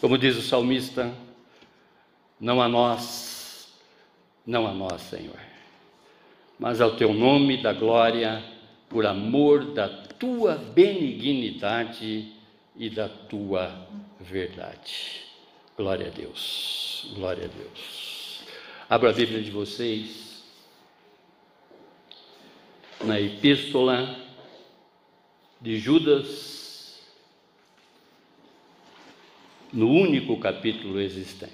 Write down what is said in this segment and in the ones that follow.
Como diz o salmista, não a nós, não a nós, Senhor, mas ao teu nome da glória, por amor da tua benignidade e da tua verdade. Glória a Deus, glória a Deus. Abra a Bíblia de vocês na Epístola de Judas, no único capítulo existente.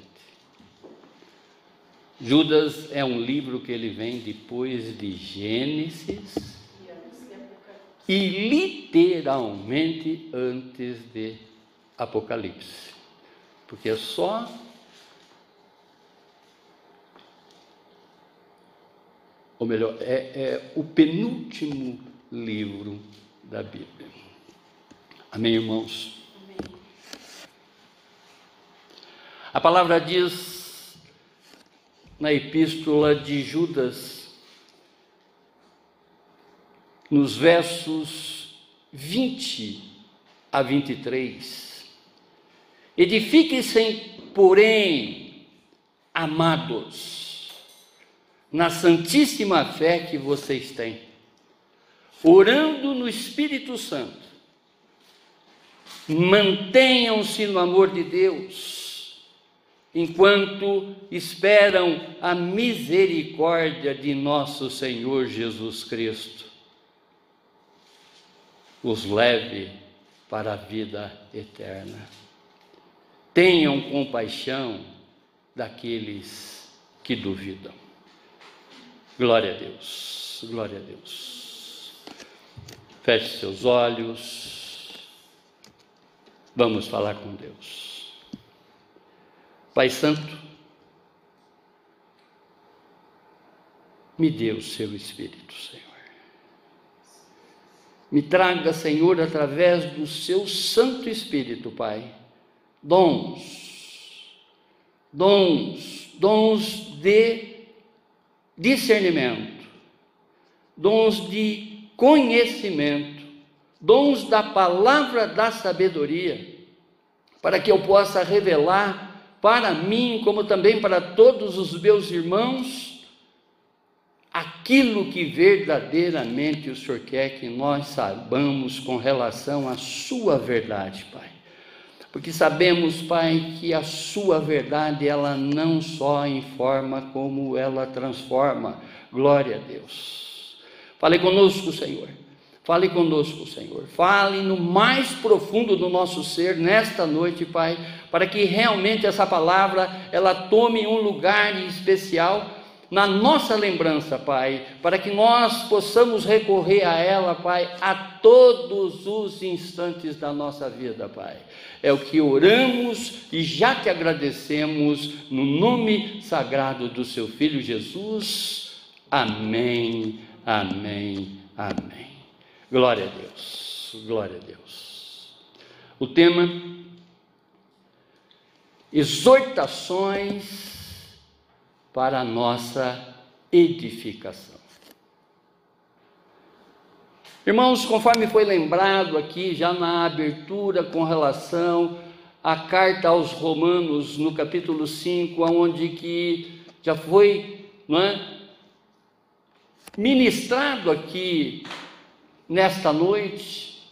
Judas é um livro que ele vem depois de Gênesis e literalmente antes de Apocalipse, porque é só ou melhor, é, é o penúltimo livro da Bíblia. Amém, irmãos? Amém. A palavra diz na epístola de Judas, nos versos 20 a 23, edifiquem-se, porém, amados, na santíssima fé que vocês têm orando no Espírito Santo. Mantenham-se no amor de Deus, enquanto esperam a misericórdia de nosso Senhor Jesus Cristo. Os leve para a vida eterna. Tenham compaixão daqueles que duvidam. Glória a Deus, glória a Deus. Feche seus olhos. Vamos falar com Deus. Pai Santo, me dê o seu Espírito, Senhor. Me traga, Senhor, através do seu Santo Espírito, Pai, dons, dons, dons de discernimento, dons de conhecimento, dons da palavra da sabedoria, para que eu possa revelar para mim, como também para todos os meus irmãos, aquilo que verdadeiramente o Senhor quer que nós saibamos com relação à Sua verdade, Pai. Porque sabemos, Pai, que a Sua verdade, ela não só informa, como ela transforma. Glória a Deus. Fale conosco, Senhor. Fale conosco, Senhor. Fale no mais profundo do nosso ser nesta noite, Pai, para que realmente essa palavra ela tome um lugar especial na nossa lembrança, Pai, para que nós possamos recorrer a ela, Pai, a todos os instantes da nossa vida, Pai. É o que oramos e já te agradecemos no nome sagrado do seu filho Jesus. Amém. Amém, amém. Glória a Deus, glória a Deus. O tema: exortações para a nossa edificação. Irmãos, conforme foi lembrado aqui já na abertura com relação à carta aos Romanos, no capítulo 5, onde que já foi, não é, ministrado aqui nesta noite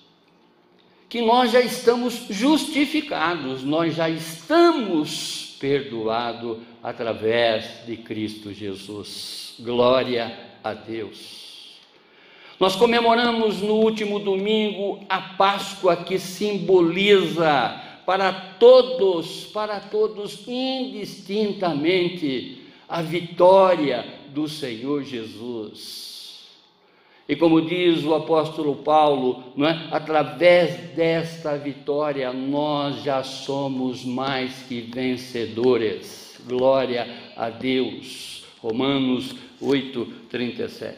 que nós já estamos justificados, nós já estamos perdoados através de Cristo Jesus. Glória a Deus. Nós comemoramos no último domingo a Páscoa que simboliza para todos, para todos indistintamente, a vitória do Senhor Jesus. E como diz o apóstolo Paulo, não é? através desta vitória nós já somos mais que vencedores. Glória a Deus. Romanos 8, 37.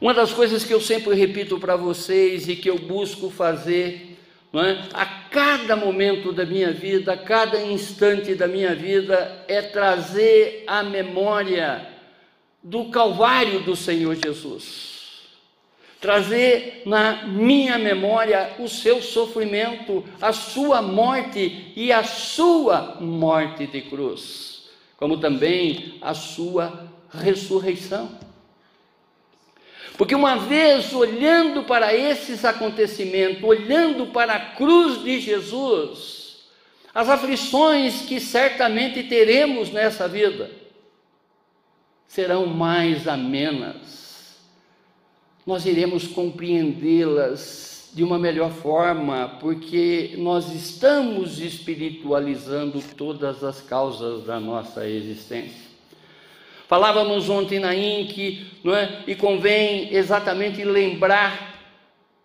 Uma das coisas que eu sempre repito para vocês e que eu busco fazer é? a cada momento da minha vida, a cada instante da minha vida, é trazer a memória do Calvário do Senhor Jesus. trazer na minha memória o seu sofrimento, a sua morte e a sua morte de cruz, como também a sua ressurreição. Porque uma vez olhando para esses acontecimentos, olhando para a cruz de Jesus, as aflições que certamente teremos nessa vida serão mais amenas nós iremos compreendê-las de uma melhor forma, porque nós estamos espiritualizando todas as causas da nossa existência. Falávamos ontem na INC, não é? e convém exatamente lembrar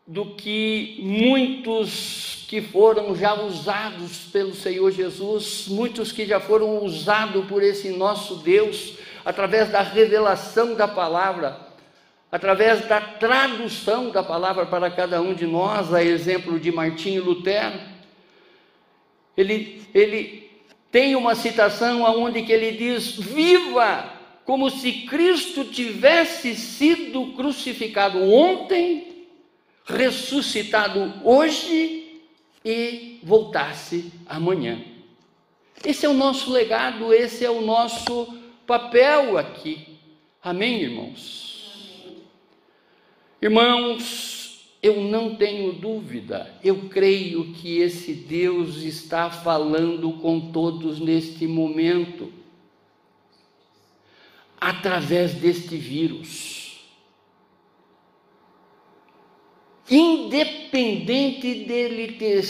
do que muitos que foram já usados pelo Senhor Jesus, muitos que já foram usados por esse nosso Deus, através da revelação da palavra, através da tradução da palavra para cada um de nós, a exemplo de Martinho Lutero. Ele, ele tem uma citação onde que ele diz: "Viva como se Cristo tivesse sido crucificado ontem, ressuscitado hoje e voltasse amanhã". Esse é o nosso legado, esse é o nosso papel aqui. Amém, irmãos. Irmãos, eu não tenho dúvida, eu creio que esse Deus está falando com todos neste momento, através deste vírus. Independente dele ter,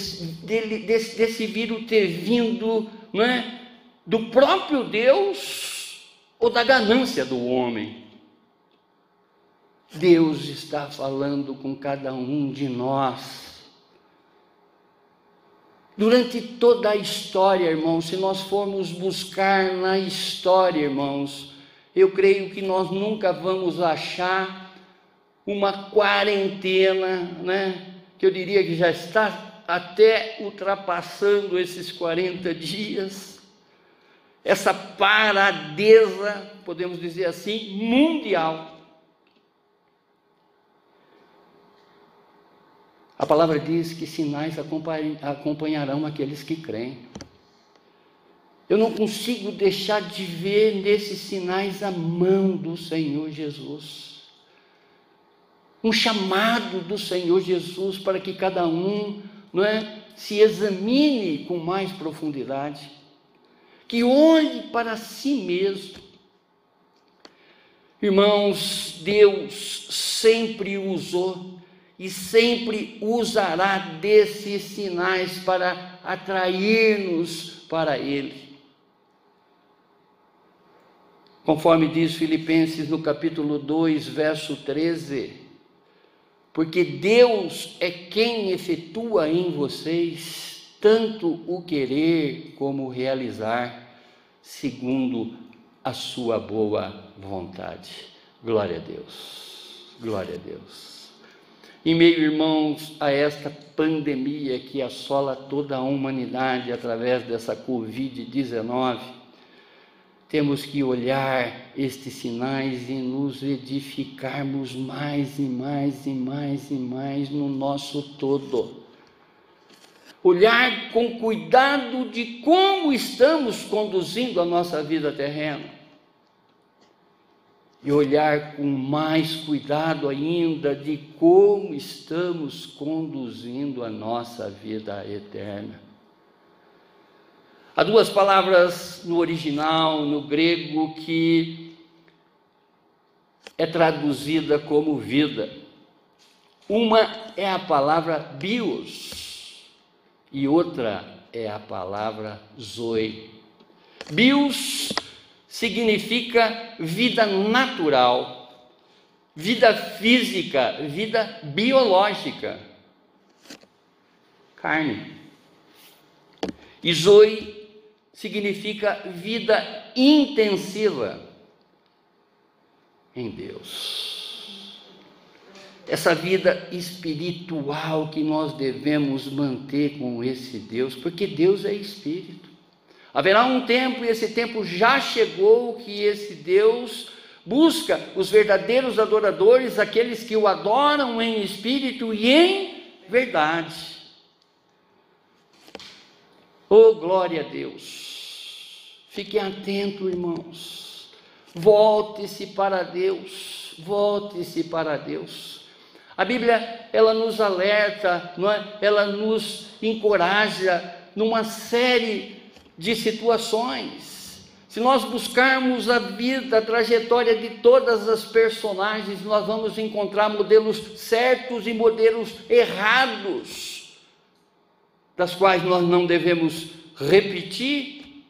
dele, desse, desse vírus ter vindo não é, do próprio Deus ou da ganância do homem. Deus está falando com cada um de nós. Durante toda a história, irmãos, se nós formos buscar na história, irmãos, eu creio que nós nunca vamos achar uma quarentena, né? Que eu diria que já está até ultrapassando esses 40 dias, essa paradeza, podemos dizer assim, mundial A palavra diz que sinais acompanharão aqueles que creem. Eu não consigo deixar de ver nesses sinais a mão do Senhor Jesus. Um chamado do Senhor Jesus para que cada um não é, se examine com mais profundidade, que olhe para si mesmo. Irmãos, Deus sempre usou e sempre usará desses sinais para atrair-nos para Ele. Conforme diz Filipenses no capítulo 2, verso 13: Porque Deus é quem efetua em vocês tanto o querer como o realizar, segundo a sua boa vontade. Glória a Deus. Glória a Deus. Em meio, irmãos, a esta pandemia que assola toda a humanidade através dessa Covid-19, temos que olhar estes sinais e nos edificarmos mais e mais e mais e mais no nosso todo. Olhar com cuidado de como estamos conduzindo a nossa vida terrena e olhar com mais cuidado ainda de como estamos conduzindo a nossa vida eterna. Há duas palavras no original, no grego, que é traduzida como vida. Uma é a palavra bios e outra é a palavra zoe. Bios significa vida natural, vida física, vida biológica. Carne. E Zoe significa vida intensiva em Deus. Essa vida espiritual que nós devemos manter com esse Deus, porque Deus é espírito. Haverá um tempo, e esse tempo já chegou, que esse Deus busca os verdadeiros adoradores, aqueles que o adoram em espírito e em verdade. Oh, glória a Deus! Fiquem atentos, irmãos. Volte-se para Deus. Volte-se para Deus. A Bíblia, ela nos alerta, é? ela nos encoraja numa série de situações. Se nós buscarmos a vida, a trajetória de todas as personagens, nós vamos encontrar modelos certos e modelos errados, das quais nós não devemos repetir.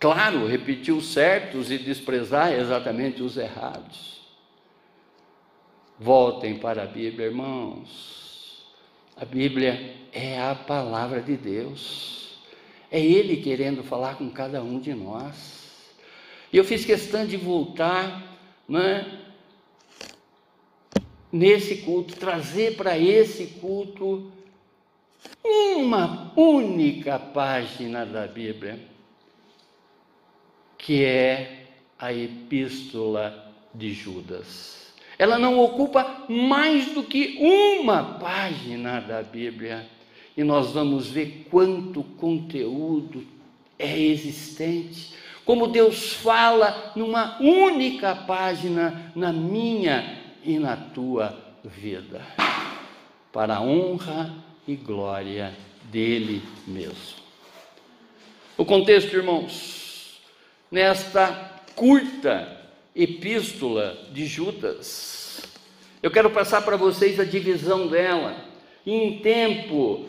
Claro, repetir os certos e desprezar exatamente os errados. Voltem para a Bíblia, irmãos. A Bíblia é a palavra de Deus. É Ele querendo falar com cada um de nós. E eu fiz questão de voltar, né, nesse culto, trazer para esse culto uma única página da Bíblia, que é a Epístola de Judas. Ela não ocupa mais do que uma página da Bíblia. E nós vamos ver quanto conteúdo é existente. Como Deus fala numa única página na minha e na tua vida. Para a honra e glória dele mesmo. O contexto, irmãos, nesta curta epístola de Judas. Eu quero passar para vocês a divisão dela. Em tempo,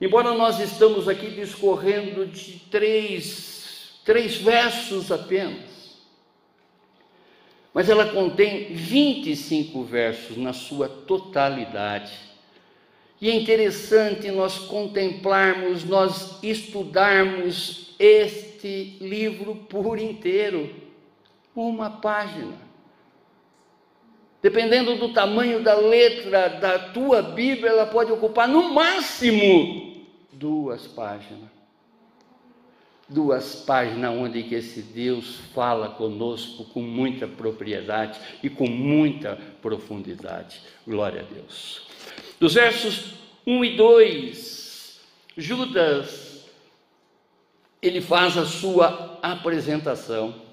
embora nós estamos aqui discorrendo de três, três versos apenas, mas ela contém 25 versos na sua totalidade. E é interessante nós contemplarmos, nós estudarmos este livro por inteiro uma página. Dependendo do tamanho da letra da tua Bíblia, ela pode ocupar no máximo duas páginas. Duas páginas onde que esse Deus fala conosco com muita propriedade e com muita profundidade. Glória a Deus. Dos versos 1 e 2, Judas ele faz a sua apresentação.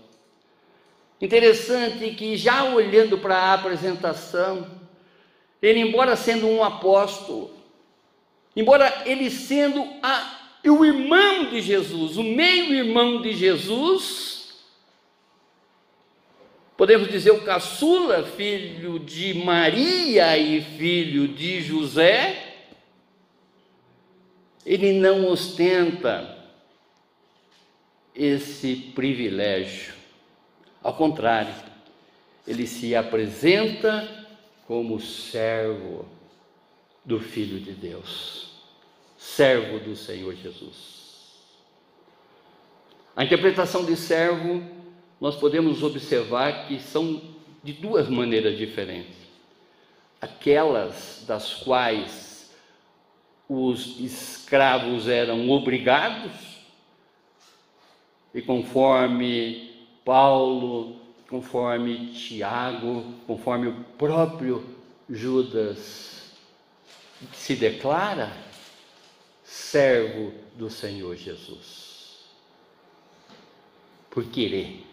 Interessante que, já olhando para a apresentação, ele, embora sendo um apóstolo, embora ele sendo a, o irmão de Jesus, o meio-irmão de Jesus, podemos dizer o caçula, filho de Maria e filho de José, ele não ostenta esse privilégio. Ao contrário, ele se apresenta como servo do Filho de Deus, servo do Senhor Jesus. A interpretação de servo, nós podemos observar que são de duas maneiras diferentes. Aquelas das quais os escravos eram obrigados, e conforme Paulo, conforme Tiago, conforme o próprio Judas se declara servo do Senhor Jesus. Por querer,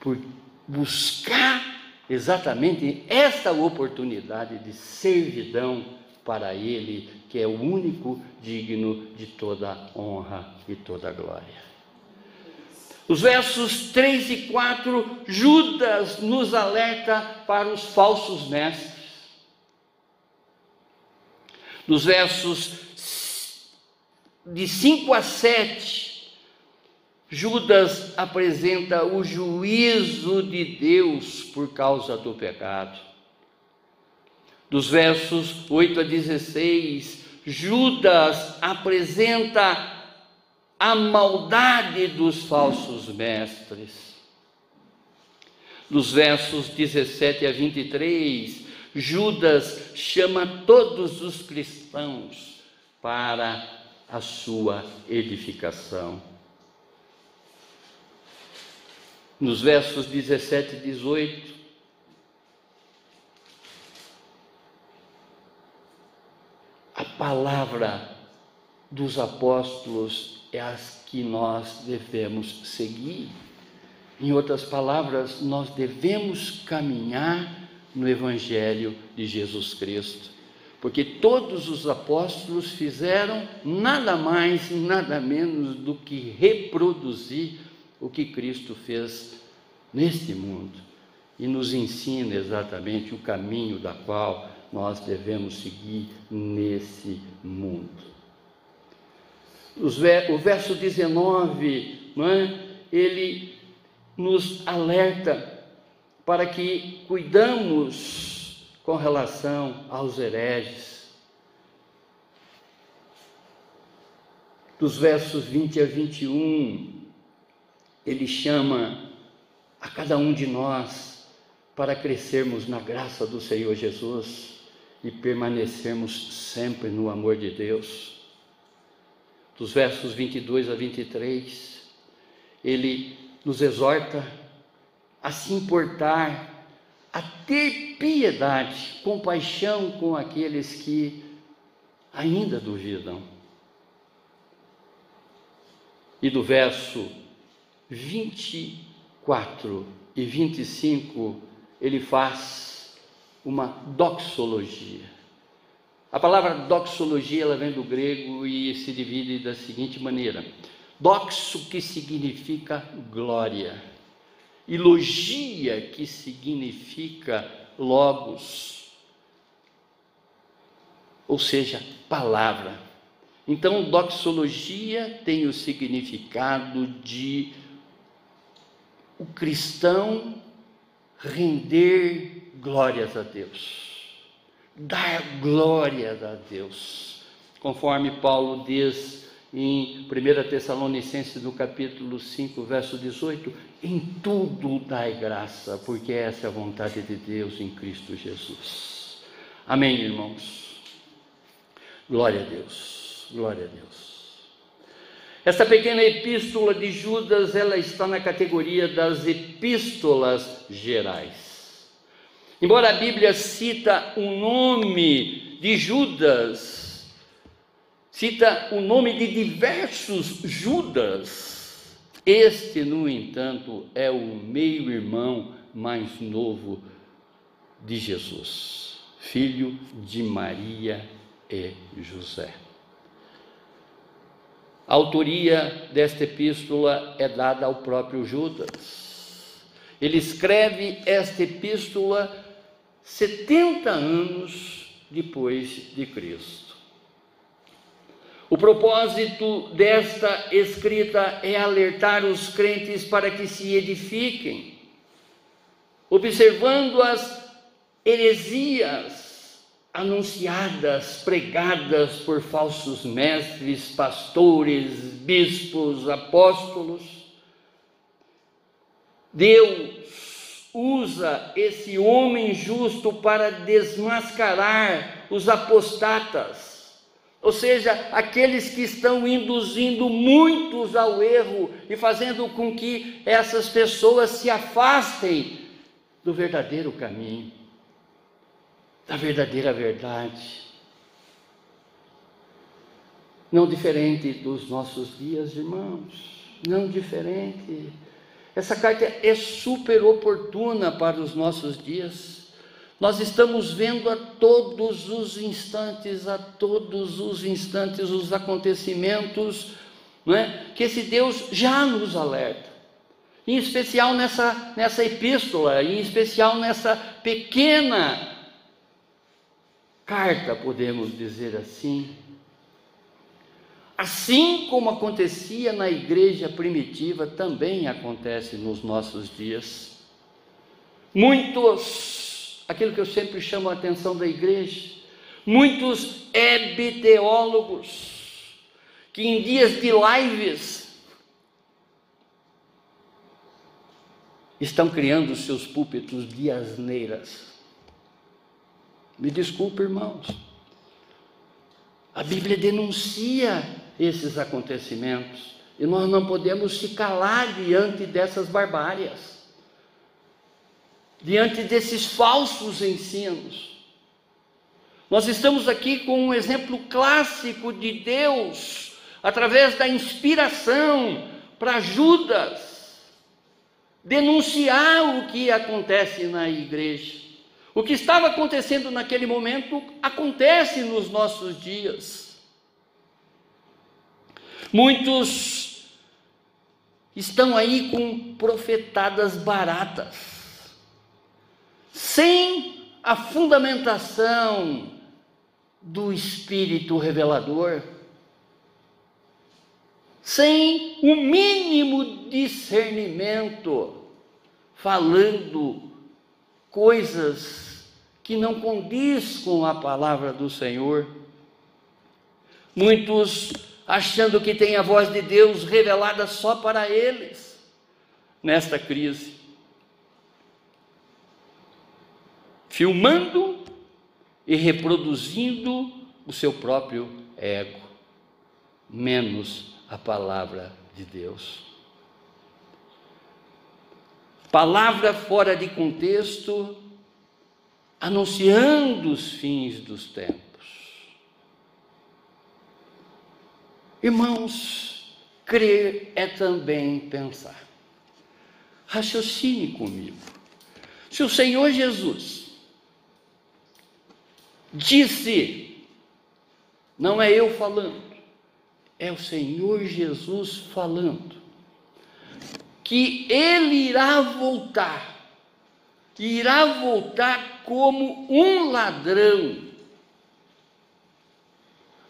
por buscar exatamente esta oportunidade de servidão para Ele, que é o único digno de toda honra e toda glória. Os versos 3 e 4, Judas nos alerta para os falsos mestres. Nos versos de 5 a 7, Judas apresenta o juízo de Deus por causa do pecado. Dos versos 8 a 16, Judas apresenta a maldade dos falsos mestres. Nos versos 17 a 23, Judas chama todos os cristãos para a sua edificação. nos versos 17 e 18. A palavra dos apóstolos é a que nós devemos seguir. Em outras palavras, nós devemos caminhar no Evangelho de Jesus Cristo, porque todos os apóstolos fizeram nada mais nada menos do que reproduzir o que Cristo fez neste mundo e nos ensina exatamente o caminho da qual nós devemos seguir nesse mundo. O verso 19, é? ele nos alerta para que cuidamos com relação aos hereges. Dos versos 20 a 21, ele chama a cada um de nós para crescermos na graça do Senhor Jesus e permanecermos sempre no amor de Deus. Dos versos 22 a 23, ele nos exorta a se importar, a ter piedade, compaixão com aqueles que ainda duvidam. E do verso 24 e 25, ele faz uma doxologia. A palavra doxologia ela vem do grego e se divide da seguinte maneira: doxo que significa glória, e logia que significa logos, ou seja, palavra. Então, doxologia tem o significado de o cristão render glórias a Deus, dar glórias a Deus, conforme Paulo diz em 1 Tessalonicenses, no capítulo 5, verso 18: em tudo dai graça, porque essa é a vontade de Deus em Cristo Jesus. Amém, irmãos? Glória a Deus, glória a Deus. Essa pequena epístola de Judas, ela está na categoria das epístolas gerais. Embora a Bíblia cita o nome de Judas, cita o nome de diversos Judas, este, no entanto, é o meio-irmão mais novo de Jesus, filho de Maria e José. A autoria desta epístola é dada ao próprio Judas. Ele escreve esta epístola 70 anos depois de Cristo. O propósito desta escrita é alertar os crentes para que se edifiquem, observando as heresias anunciadas, pregadas por falsos mestres, pastores, bispos, apóstolos. Deus usa esse homem justo para desmascarar os apostatas, ou seja, aqueles que estão induzindo muitos ao erro e fazendo com que essas pessoas se afastem do verdadeiro caminho da verdadeira verdade. Não diferente dos nossos dias, irmãos, não diferente. Essa carta é super oportuna para os nossos dias. Nós estamos vendo a todos os instantes, a todos os instantes, os acontecimentos, não é? que esse Deus já nos alerta. Em especial nessa, nessa epístola, em especial nessa pequena carta, podemos dizer assim. Assim como acontecia na igreja primitiva, também acontece nos nossos dias. Muitos, aquilo que eu sempre chamo a atenção da igreja, muitos hebteólogos, que em dias de lives estão criando seus púlpitos de asneiras me desculpe, irmãos. A Bíblia denuncia esses acontecimentos. E nós não podemos se calar diante dessas barbárias, diante desses falsos ensinos. Nós estamos aqui com um exemplo clássico de Deus, através da inspiração para Judas denunciar o que acontece na igreja. O que estava acontecendo naquele momento acontece nos nossos dias. Muitos estão aí com profetadas baratas, sem a fundamentação do Espírito revelador, sem o mínimo discernimento, falando coisas que não condiz com a palavra do Senhor. Muitos achando que tem a voz de Deus revelada só para eles nesta crise. Filmando e reproduzindo o seu próprio ego, menos a palavra de Deus. Palavra fora de contexto, anunciando os fins dos tempos. Irmãos, crer é também pensar. Raciocine comigo. Se o Senhor Jesus disse, não é eu falando, é o Senhor Jesus falando, que ele irá voltar, irá voltar como um ladrão,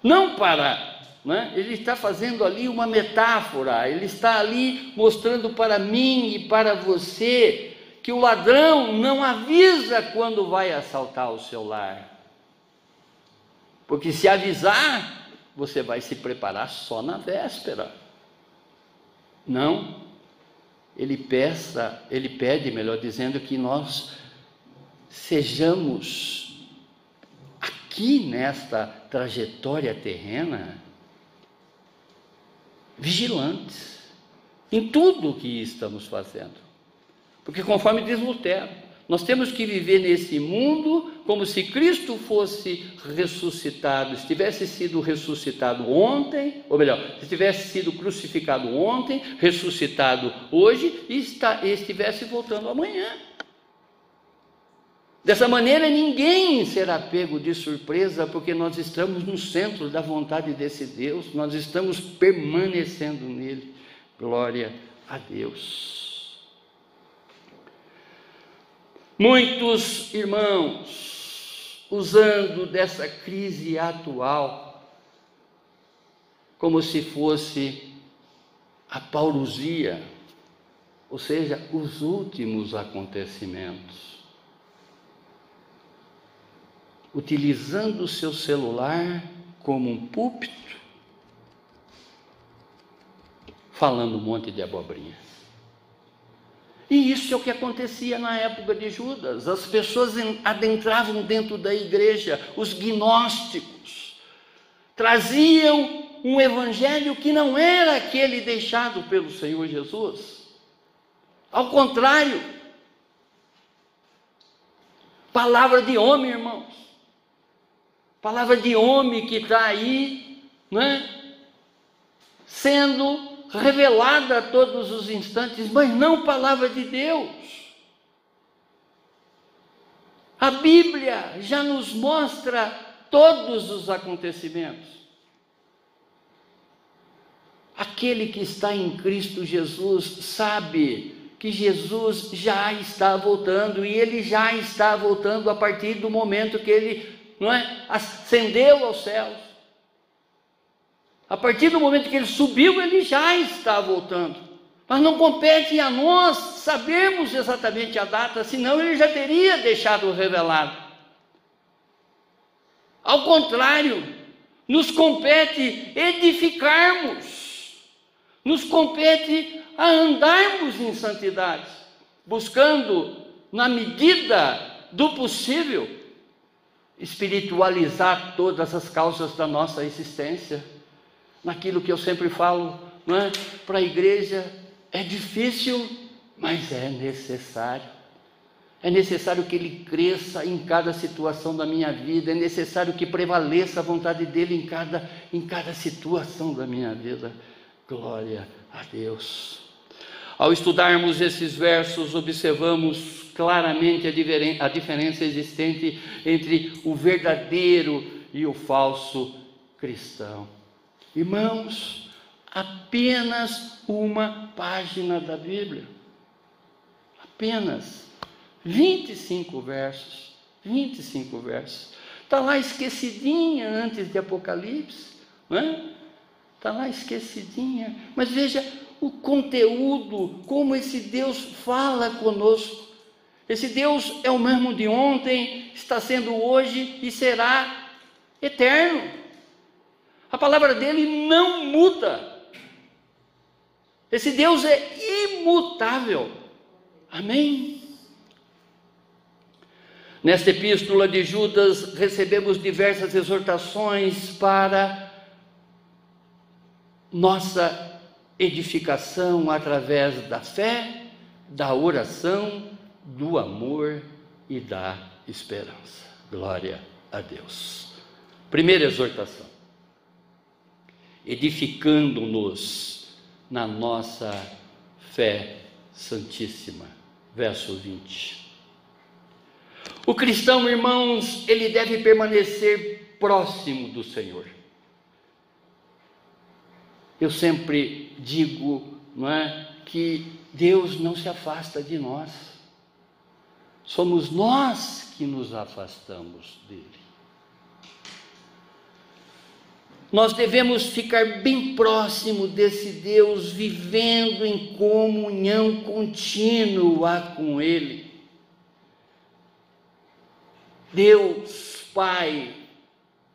não para né? Ele está fazendo ali uma metáfora, ele está ali mostrando para mim e para você que o ladrão não avisa quando vai assaltar o seu lar. Porque se avisar, você vai se preparar só na véspera. Não. Ele peça, ele pede, melhor dizendo, que nós sejamos aqui nesta trajetória terrena vigilantes em tudo o que estamos fazendo. Porque, conforme diz Lutero, nós temos que viver nesse mundo como se Cristo fosse ressuscitado, estivesse sido ressuscitado ontem, ou melhor, estivesse sido crucificado ontem, ressuscitado hoje e estivesse voltando amanhã. Dessa maneira, ninguém será pego de surpresa, porque nós estamos no centro da vontade desse Deus, nós estamos permanecendo nele. Glória a Deus. Muitos irmãos, usando dessa crise atual, como se fosse a parousia, ou seja, os últimos acontecimentos utilizando o seu celular como um púlpito, falando um monte de abobrinha. E isso é o que acontecia na época de Judas. As pessoas adentravam dentro da igreja, os gnósticos, traziam um evangelho que não era aquele deixado pelo Senhor Jesus. Ao contrário, palavra de homem, irmãos. Palavra de homem que está aí, né? Sendo revelada a todos os instantes, mas não palavra de Deus. A Bíblia já nos mostra todos os acontecimentos. Aquele que está em Cristo Jesus sabe que Jesus já está voltando e ele já está voltando a partir do momento que ele não é? Ascendeu aos céus. A partir do momento que ele subiu, ele já está voltando. Mas não compete a nós sabermos exatamente a data, senão ele já teria deixado revelado. Ao contrário, nos compete edificarmos, nos compete a andarmos em santidade, buscando, na medida do possível, espiritualizar todas as causas da nossa existência, naquilo que eu sempre falo, é? para a igreja é difícil, mas é necessário. É necessário que ele cresça em cada situação da minha vida, é necessário que prevaleça a vontade dele em cada, em cada situação da minha vida. Glória a Deus. Ao estudarmos esses versos, observamos claramente a diferença existente entre o verdadeiro e o falso cristão. Irmãos, apenas uma página da Bíblia. Apenas 25 versos. 25 versos. Está lá esquecidinha antes de Apocalipse. Não é? Está lá esquecidinha. Mas veja o conteúdo, como esse Deus fala conosco. Esse Deus é o mesmo de ontem, está sendo hoje e será eterno. A palavra dele não muda. Esse Deus é imutável. Amém? Nesta epístola de Judas, recebemos diversas exortações para nossa edificação através da fé, da oração, do amor e da esperança. Glória a Deus. Primeira exortação: edificando-nos na nossa fé santíssima. Verso 20. O cristão, irmãos, ele deve permanecer próximo do Senhor. Eu sempre digo, não é, que Deus não se afasta de nós. Somos nós que nos afastamos dele. Nós devemos ficar bem próximo desse Deus, vivendo em comunhão contínua com Ele. Deus Pai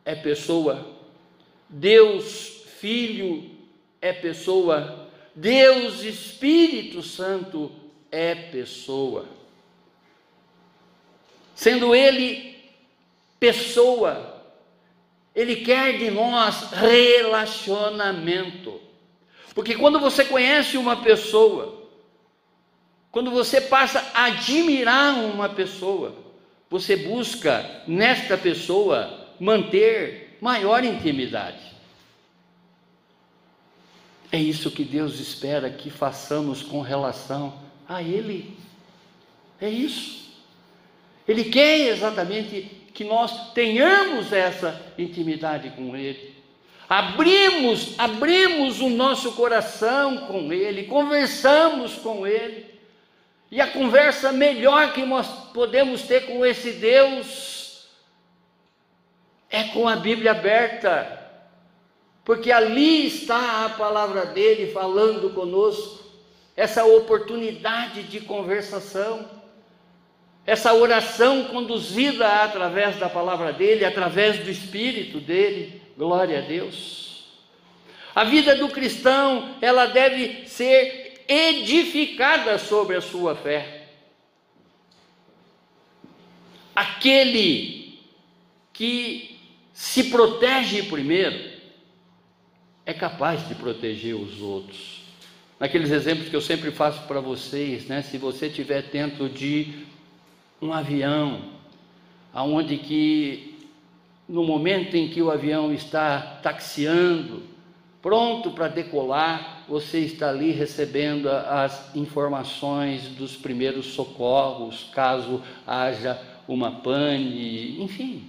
é pessoa, Deus Filho é pessoa, Deus Espírito Santo é pessoa. Sendo Ele pessoa, Ele quer de nós relacionamento. Porque quando você conhece uma pessoa, quando você passa a admirar uma pessoa, você busca nesta pessoa manter maior intimidade. É isso que Deus espera que façamos com relação a Ele. É isso. Ele quer exatamente que nós tenhamos essa intimidade com Ele. Abrimos, abrimos o nosso coração com Ele, conversamos com Ele. E a conversa melhor que nós podemos ter com esse Deus é com a Bíblia aberta porque ali está a palavra dele falando conosco, essa oportunidade de conversação, essa oração conduzida através da palavra dele, através do Espírito dele, glória a Deus. A vida do cristão, ela deve ser edificada sobre a sua fé. Aquele que se protege primeiro, é capaz de proteger os outros. Naqueles exemplos que eu sempre faço para vocês, né? Se você estiver dentro de um avião, aonde que no momento em que o avião está taxiando, pronto para decolar, você está ali recebendo as informações dos primeiros socorros, caso haja uma pane, enfim.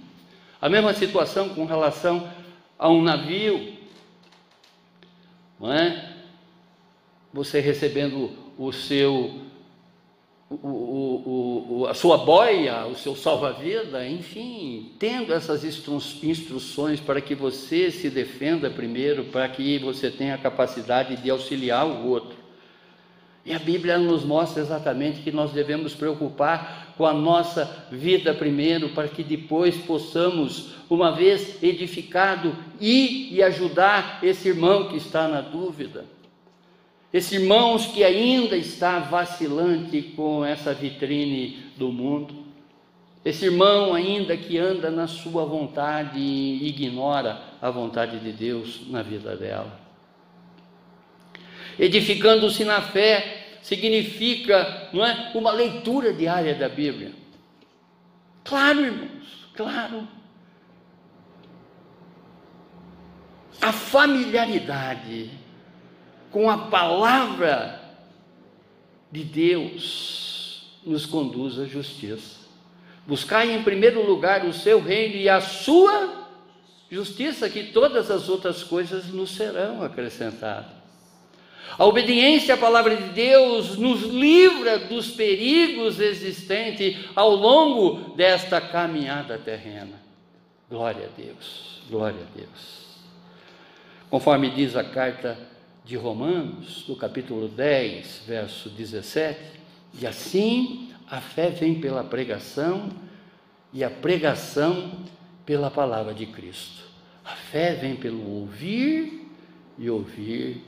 A mesma situação com relação a um navio não é? Você recebendo o seu, o, o, o, a sua boia, o seu salva-vida, enfim, tendo essas instru instruções para que você se defenda primeiro, para que você tenha a capacidade de auxiliar o outro. E a Bíblia nos mostra exatamente que nós devemos preocupar com a nossa vida primeiro, para que depois possamos, uma vez edificado, ir e ajudar esse irmão que está na dúvida. Esse irmão que ainda está vacilante com essa vitrine do mundo. Esse irmão ainda que anda na sua vontade e ignora a vontade de Deus na vida dela. Edificando-se na fé significa, não é, uma leitura diária da Bíblia. Claro, irmãos, claro. A familiaridade com a palavra de Deus nos conduz à justiça. Buscai em primeiro lugar o seu reino e a sua justiça, que todas as outras coisas nos serão acrescentadas. A obediência à palavra de Deus nos livra dos perigos existentes ao longo desta caminhada terrena. Glória a Deus, glória a Deus. Conforme diz a carta de Romanos, no capítulo 10, verso 17, e assim a fé vem pela pregação e a pregação pela palavra de Cristo. A fé vem pelo ouvir e ouvir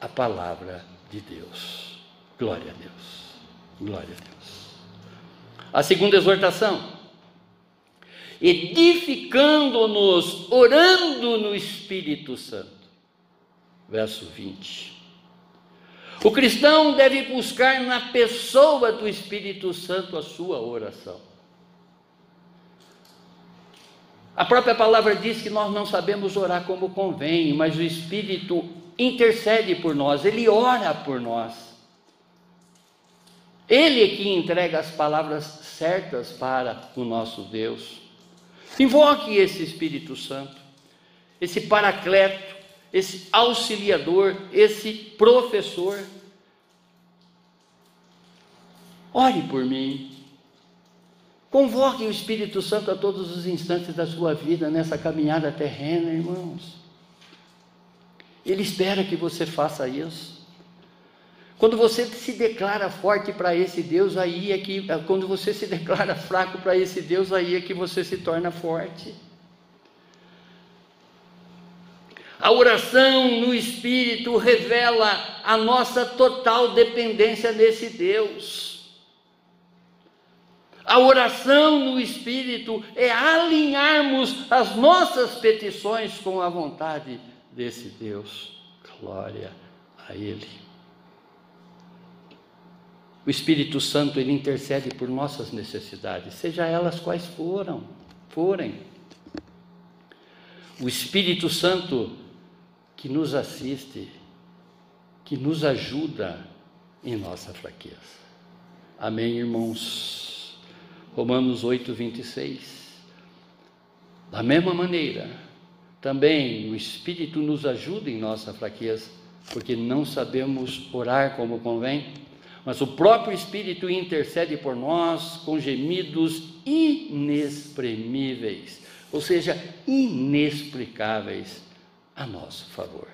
a palavra de Deus. Glória a Deus. Glória a Deus. A segunda exortação. Edificando-nos, orando no Espírito Santo. Verso 20. O cristão deve buscar na pessoa do Espírito Santo a sua oração. A própria palavra diz que nós não sabemos orar como convém, mas o Espírito intercede por nós, ele ora por nós. Ele é que entrega as palavras certas para o nosso Deus. Invoque esse Espírito Santo, esse paracleto, esse auxiliador, esse professor. Ore por mim. Convoque o Espírito Santo a todos os instantes da sua vida nessa caminhada terrena, irmãos. Ele espera que você faça isso. Quando você se declara forte para esse Deus, aí é que, quando você se declara fraco para esse Deus, aí é que você se torna forte. A oração no Espírito revela a nossa total dependência desse Deus. A oração no Espírito é alinharmos as nossas petições com a vontade desse Deus. Glória a Ele. O Espírito Santo ele intercede por nossas necessidades, seja elas quais foram, forem. O Espírito Santo que nos assiste, que nos ajuda em nossa fraqueza. Amém, irmãos. Romanos 8, 26. Da mesma maneira, também o Espírito nos ajuda em nossa fraqueza, porque não sabemos orar como convém, mas o próprio Espírito intercede por nós com gemidos inexprimíveis, ou seja, inexplicáveis a nosso favor.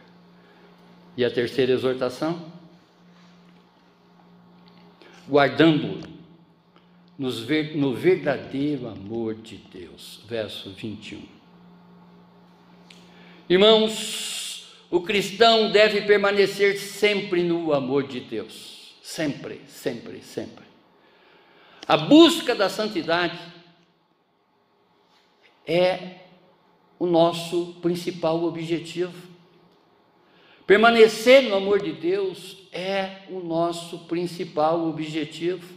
E a terceira exortação? Guardando no verdadeiro amor de Deus. Verso 21. Irmãos, o cristão deve permanecer sempre no amor de Deus. Sempre, sempre, sempre. A busca da santidade é o nosso principal objetivo. Permanecer no amor de Deus é o nosso principal objetivo.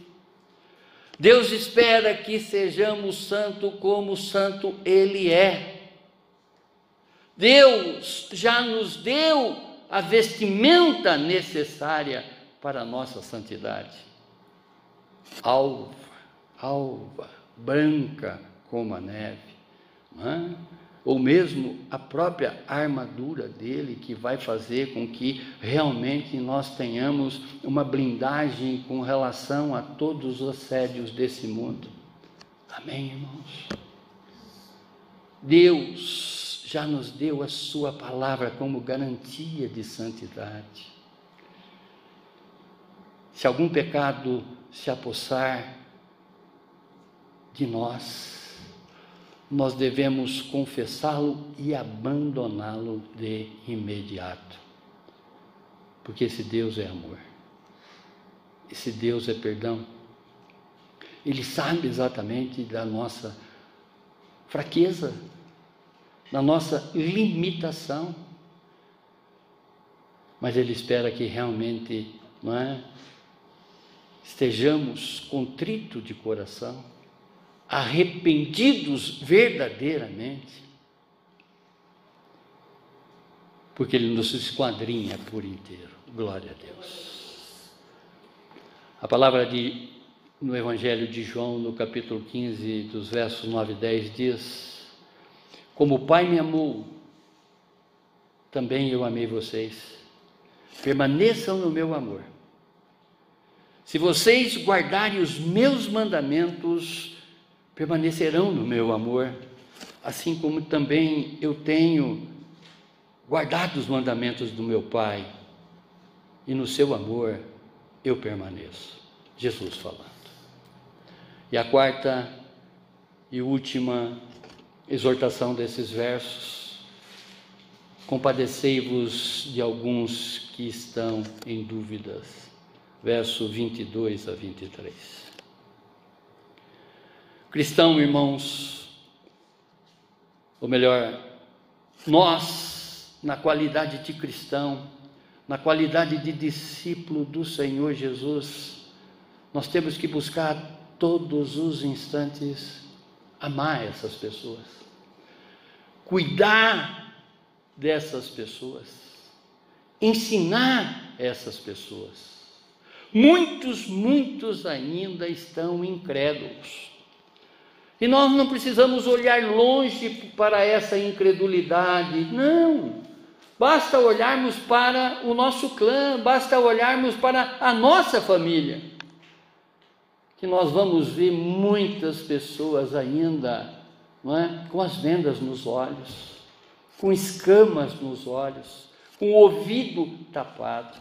Deus espera que sejamos santo como santo Ele é. Deus já nos deu a vestimenta necessária para a nossa santidade. Alva, alva, branca como a neve, é? Ou mesmo a própria armadura dele, que vai fazer com que realmente nós tenhamos uma blindagem com relação a todos os assédios desse mundo. Amém, irmãos? Deus já nos deu a Sua palavra como garantia de santidade. Se algum pecado se apossar de nós, nós devemos confessá-lo e abandoná-lo de imediato. Porque esse Deus é amor, esse Deus é perdão. Ele sabe exatamente da nossa fraqueza, na nossa limitação. mas Ele espera que realmente, não é? Estejamos contritos de coração, arrependidos verdadeiramente, porque Ele nos esquadrinha por inteiro. Glória a Deus. A palavra de, no Evangelho de João, no capítulo 15, dos versos 9 e 10, diz: Como o Pai me amou, também eu amei vocês. Permaneçam no meu amor. Se vocês guardarem os meus mandamentos, permanecerão no meu amor, assim como também eu tenho guardado os mandamentos do meu Pai, e no seu amor eu permaneço. Jesus falando. E a quarta e última exortação desses versos: compadecei-vos de alguns que estão em dúvidas. Verso 22 a 23. Cristão, irmãos, ou melhor, nós, na qualidade de cristão, na qualidade de discípulo do Senhor Jesus, nós temos que buscar todos os instantes amar essas pessoas, cuidar dessas pessoas, ensinar essas pessoas. Muitos, muitos ainda estão incrédulos. E nós não precisamos olhar longe para essa incredulidade, não. Basta olharmos para o nosso clã, basta olharmos para a nossa família, que nós vamos ver muitas pessoas ainda é? com as vendas nos olhos, com escamas nos olhos, com o ouvido tapado.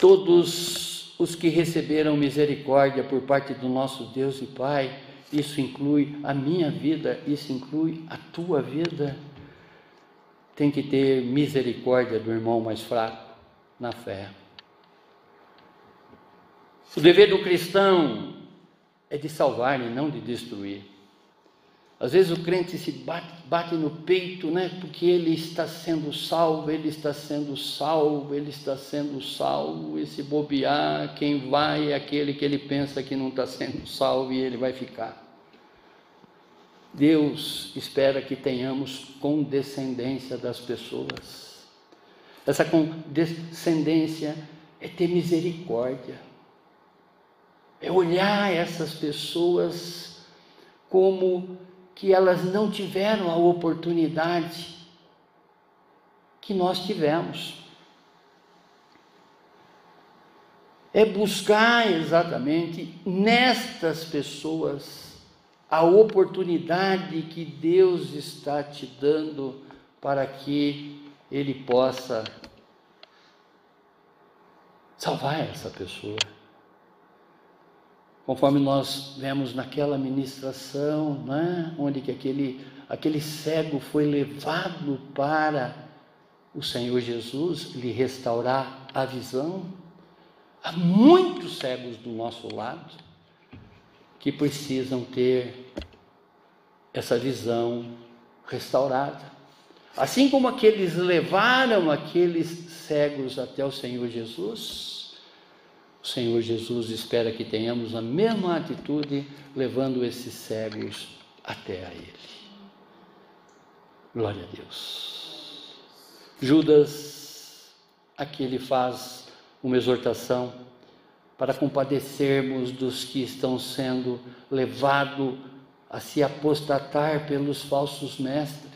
Todos os que receberam misericórdia por parte do nosso Deus e Pai, isso inclui a minha vida, isso inclui a tua vida. Tem que ter misericórdia do irmão mais fraco na fé. O dever do cristão é de salvar e não de destruir. Às vezes o crente se bate, bate, no peito, né? Porque ele está sendo salvo, ele está sendo salvo, ele está sendo salvo. E se bobear, quem vai é aquele que ele pensa que não está sendo salvo e ele vai ficar. Deus espera que tenhamos condescendência das pessoas. Essa condescendência é ter misericórdia, é olhar essas pessoas como que elas não tiveram a oportunidade que nós tivemos. É buscar exatamente nestas pessoas a oportunidade que Deus está te dando para que Ele possa salvar essa pessoa conforme nós vemos naquela ministração, né, onde que aquele, aquele cego foi levado para o Senhor Jesus lhe restaurar a visão. Há muitos cegos do nosso lado que precisam ter essa visão restaurada. Assim como aqueles levaram aqueles cegos até o Senhor Jesus, o Senhor Jesus espera que tenhamos a mesma atitude, levando esses cegos até a Ele. Glória a Deus. Judas, aqui ele faz uma exortação para compadecermos dos que estão sendo levados a se apostatar pelos falsos mestres.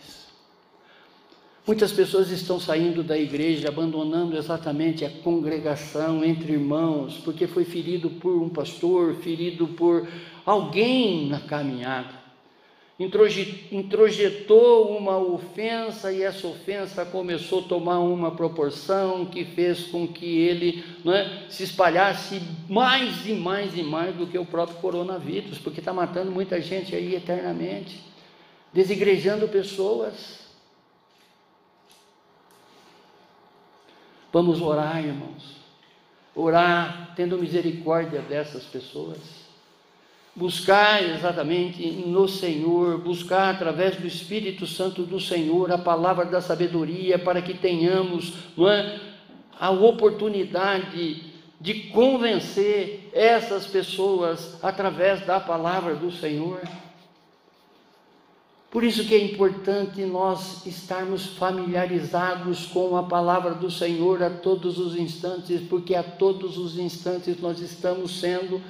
Muitas pessoas estão saindo da igreja, abandonando exatamente a congregação entre irmãos, porque foi ferido por um pastor, ferido por alguém na caminhada. Introjetou uma ofensa e essa ofensa começou a tomar uma proporção que fez com que ele é, se espalhasse mais e mais e mais do que o próprio coronavírus, porque está matando muita gente aí eternamente, desigrejando pessoas. Vamos orar, irmãos. Orar tendo misericórdia dessas pessoas. buscar exatamente no Senhor, buscar através do Espírito Santo do Senhor a palavra da sabedoria para que tenhamos é, a oportunidade de convencer essas pessoas através da palavra do Senhor. Por isso que é importante nós estarmos familiarizados com a palavra do Senhor a todos os instantes, porque a todos os instantes nós estamos sendo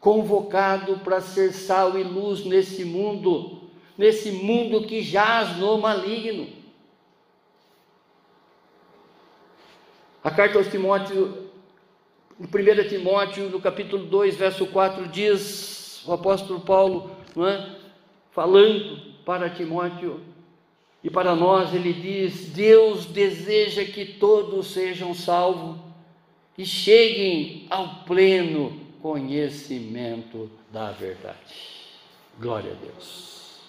convocados para ser sal e luz nesse mundo, nesse mundo que jaz no maligno. A carta aos Timóteo, no 1 Timóteo, no capítulo 2, verso 4, diz o apóstolo Paulo, não é? falando para Timóteo e para nós, ele diz: Deus deseja que todos sejam salvos e cheguem ao pleno conhecimento da verdade. Glória a Deus.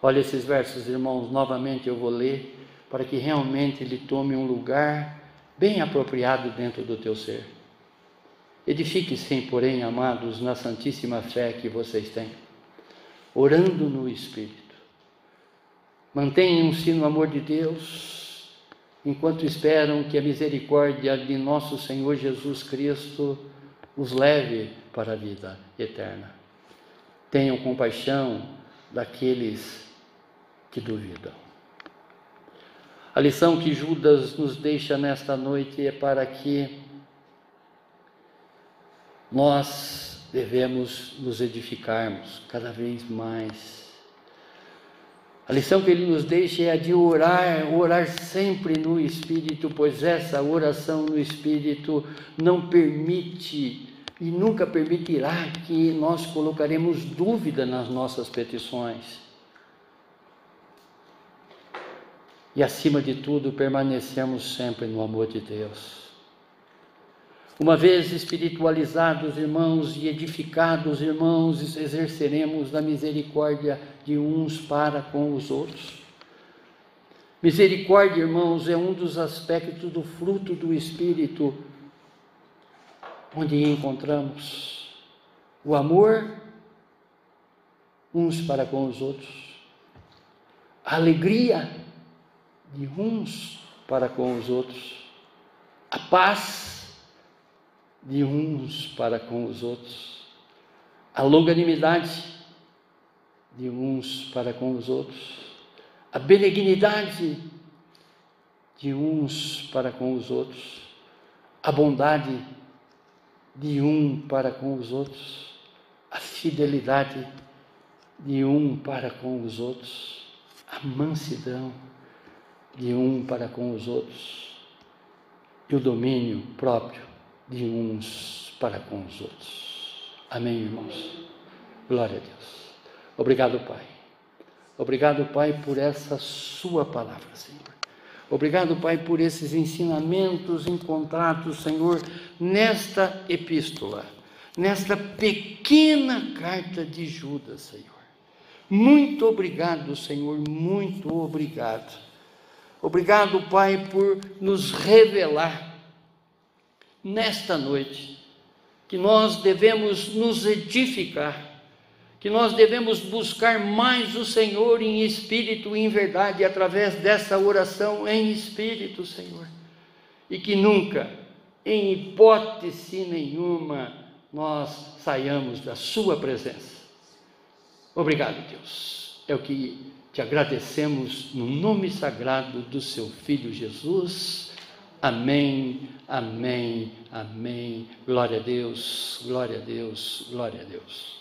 Olha esses versos, irmãos, novamente eu vou ler para que realmente ele tome um lugar bem apropriado dentro do teu ser. Edifique-se, porém, amados, na santíssima fé que vocês têm, orando no Espírito Mantenham-se no amor de Deus, enquanto esperam que a misericórdia de nosso Senhor Jesus Cristo os leve para a vida eterna. Tenham compaixão daqueles que duvidam. A lição que Judas nos deixa nesta noite é para que nós devemos nos edificarmos cada vez mais a lição que ele nos deixa é a de orar, orar sempre no Espírito, pois essa oração no Espírito não permite e nunca permitirá que nós colocaremos dúvida nas nossas petições. E acima de tudo, permanecemos sempre no amor de Deus. Uma vez espiritualizados, irmãos, e edificados, irmãos, exerceremos a misericórdia de uns para com os outros. Misericórdia, irmãos, é um dos aspectos do fruto do Espírito, onde encontramos o amor uns para com os outros, a alegria de uns para com os outros, a paz de uns para com os outros, a longanimidade de uns para com os outros, a benignidade de uns para com os outros, a bondade de um para com os outros, a fidelidade de um para com os outros, a mansidão de um para com os outros. E o domínio próprio de uns para com os outros. Amém, irmãos? Glória a Deus. Obrigado, Pai. Obrigado, Pai, por essa Sua palavra, Senhor. Obrigado, Pai, por esses ensinamentos encontrados, Senhor, nesta epístola, nesta pequena carta de Judas, Senhor. Muito obrigado, Senhor, muito obrigado. Obrigado, Pai, por nos revelar nesta noite, que nós devemos nos edificar, que nós devemos buscar mais o Senhor em espírito e em verdade, através dessa oração em espírito, Senhor, e que nunca, em hipótese nenhuma, nós saiamos da Sua presença. Obrigado, Deus. É o que te agradecemos no nome sagrado do Seu Filho Jesus. Amém, amém, amém. Glória a Deus, glória a Deus, glória a Deus.